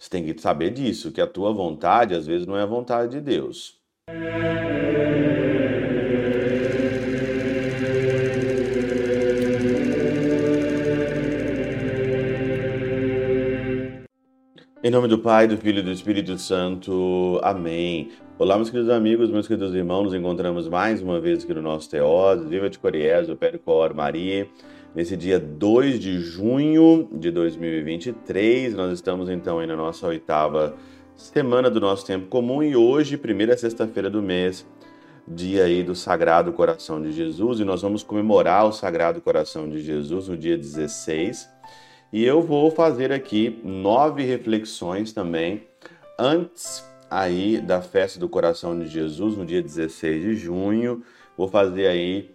Você tem que saber disso, que a tua vontade às vezes não é a vontade de Deus. Em nome do Pai, do Filho e do Espírito Santo. Amém. Olá, meus queridos amigos, meus queridos irmãos, nos encontramos mais uma vez aqui no nosso Teós, Viva de Coriés, o Percor Maria. Nesse dia 2 de junho de 2023, nós estamos então aí na nossa oitava semana do nosso tempo comum e hoje, primeira sexta-feira do mês, dia aí do Sagrado Coração de Jesus, e nós vamos comemorar o Sagrado Coração de Jesus no dia 16 e eu vou fazer aqui nove reflexões também antes aí da festa do coração de Jesus, no dia 16 de junho. Vou fazer aí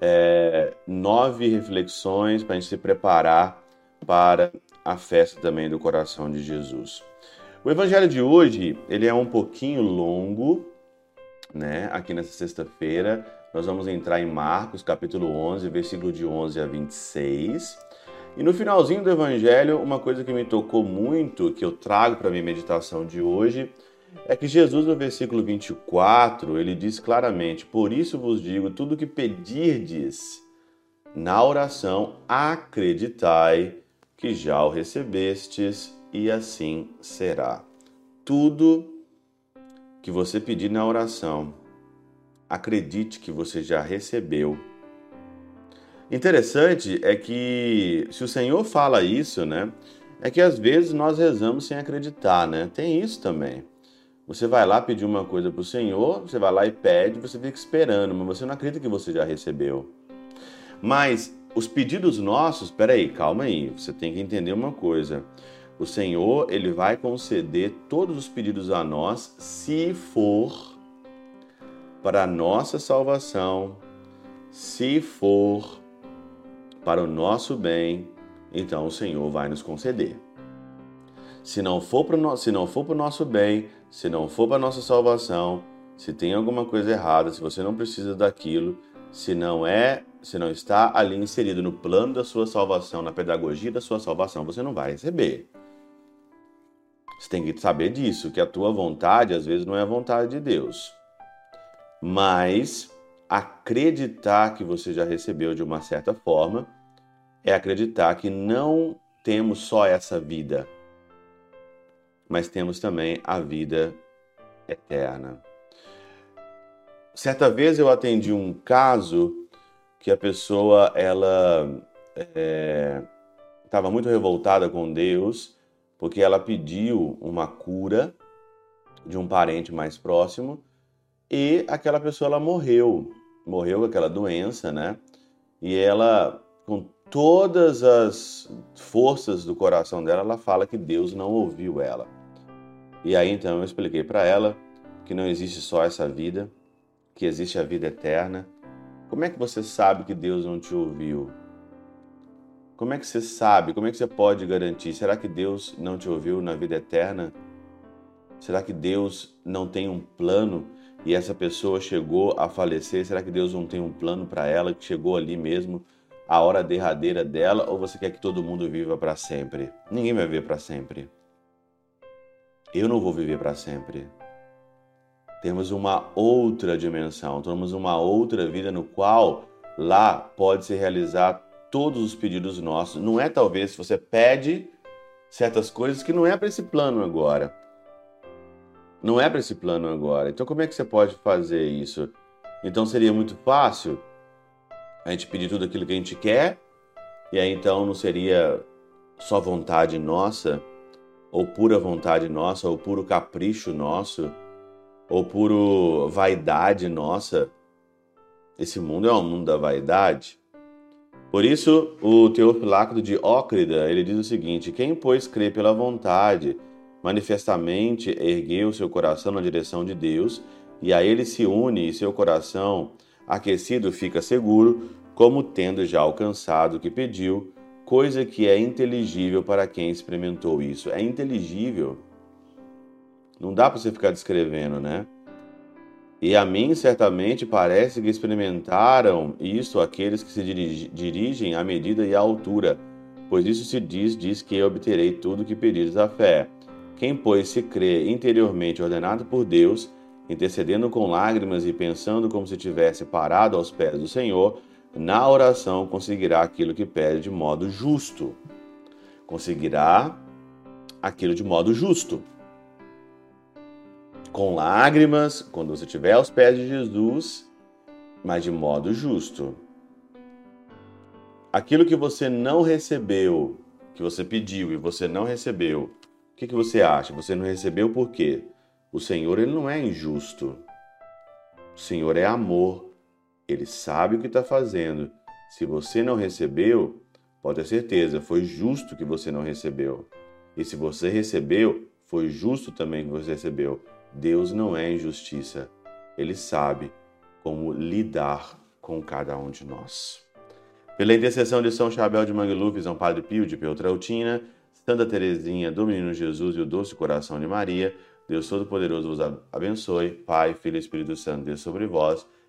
é, nove reflexões para a gente se preparar para a festa também do coração de Jesus. O evangelho de hoje, ele é um pouquinho longo, né? Aqui nessa sexta-feira, nós vamos entrar em Marcos, capítulo 11, versículo de 11 a 26. E no finalzinho do Evangelho, uma coisa que me tocou muito, que eu trago para minha meditação de hoje, é que Jesus, no versículo 24, ele diz claramente: Por isso vos digo, tudo que pedirdes na oração, acreditai que já o recebestes, e assim será. Tudo que você pedir na oração, acredite que você já recebeu Interessante é que se o Senhor fala isso, né? É que às vezes nós rezamos sem acreditar, né? Tem isso também. Você vai lá pedir uma coisa para o Senhor, você vai lá e pede, você fica esperando, mas você não acredita que você já recebeu. Mas os pedidos nossos, peraí, calma aí, você tem que entender uma coisa. O Senhor, ele vai conceder todos os pedidos a nós se for para a nossa salvação, se for para o nosso bem, então o Senhor vai nos conceder. Se não for para no... se não for para o nosso bem, se não for para nossa salvação, se tem alguma coisa errada, se você não precisa daquilo, se não é, se não está ali inserido no plano da sua salvação, na pedagogia da sua salvação, você não vai receber. Você tem que saber disso, que a tua vontade às vezes não é a vontade de Deus. Mas acreditar que você já recebeu de uma certa forma é acreditar que não temos só essa vida, mas temos também a vida eterna. Certa vez eu atendi um caso que a pessoa ela estava é, muito revoltada com Deus porque ela pediu uma cura de um parente mais próximo e aquela pessoa ela morreu, morreu com aquela doença, né? E ela com todas as forças do coração dela, ela fala que Deus não ouviu ela. E aí então eu expliquei para ela que não existe só essa vida, que existe a vida eterna. Como é que você sabe que Deus não te ouviu? Como é que você sabe? Como é que você pode garantir? Será que Deus não te ouviu na vida eterna? Será que Deus não tem um plano e essa pessoa chegou a falecer? Será que Deus não tem um plano para ela que chegou ali mesmo a hora derradeira dela ou você quer que todo mundo viva para sempre? Ninguém vai viver para sempre. Eu não vou viver para sempre. Temos uma outra dimensão, temos uma outra vida no qual lá pode se realizar todos os pedidos nossos. Não é talvez se você pede certas coisas que não é para esse plano agora. Não é para esse plano agora. Então como é que você pode fazer isso? Então seria muito fácil a gente pedir tudo aquilo que a gente quer, e aí então não seria só vontade nossa, ou pura vontade nossa, ou puro capricho nosso, ou puro vaidade nossa. Esse mundo é um mundo da vaidade. Por isso, o Teofilácto de Ócrida, ele diz o seguinte: quem pois crê pela vontade, manifestamente ergueu seu coração na direção de Deus, e a ele se une e seu coração aquecido fica seguro, como tendo já alcançado o que pediu, coisa que é inteligível para quem experimentou isso. É inteligível. Não dá para você ficar descrevendo, né? E a mim, certamente, parece que experimentaram isso aqueles que se dirigem à medida e à altura, pois isso se diz, diz que eu obterei tudo que pedires à fé. Quem, pois, se crê interiormente ordenado por Deus, intercedendo com lágrimas e pensando como se tivesse parado aos pés do Senhor, na oração conseguirá aquilo que pede de modo justo. Conseguirá aquilo de modo justo. Com lágrimas, quando você estiver aos pés de Jesus, mas de modo justo. Aquilo que você não recebeu, que você pediu e você não recebeu, o que, que você acha? Você não recebeu por quê? O Senhor ele não é injusto. O Senhor é amor. Ele sabe o que está fazendo. Se você não recebeu, pode ter certeza, foi justo que você não recebeu. E se você recebeu, foi justo também que você recebeu. Deus não é injustiça. Ele sabe como lidar com cada um de nós. Pela intercessão de São Chabel de Mangluf, São Padre Pio de Peltrautina, Santa Teresinha do Menino Jesus e o Doce Coração de Maria, Deus Todo-Poderoso vos abençoe, Pai, Filho e Espírito Santo, Deus sobre vós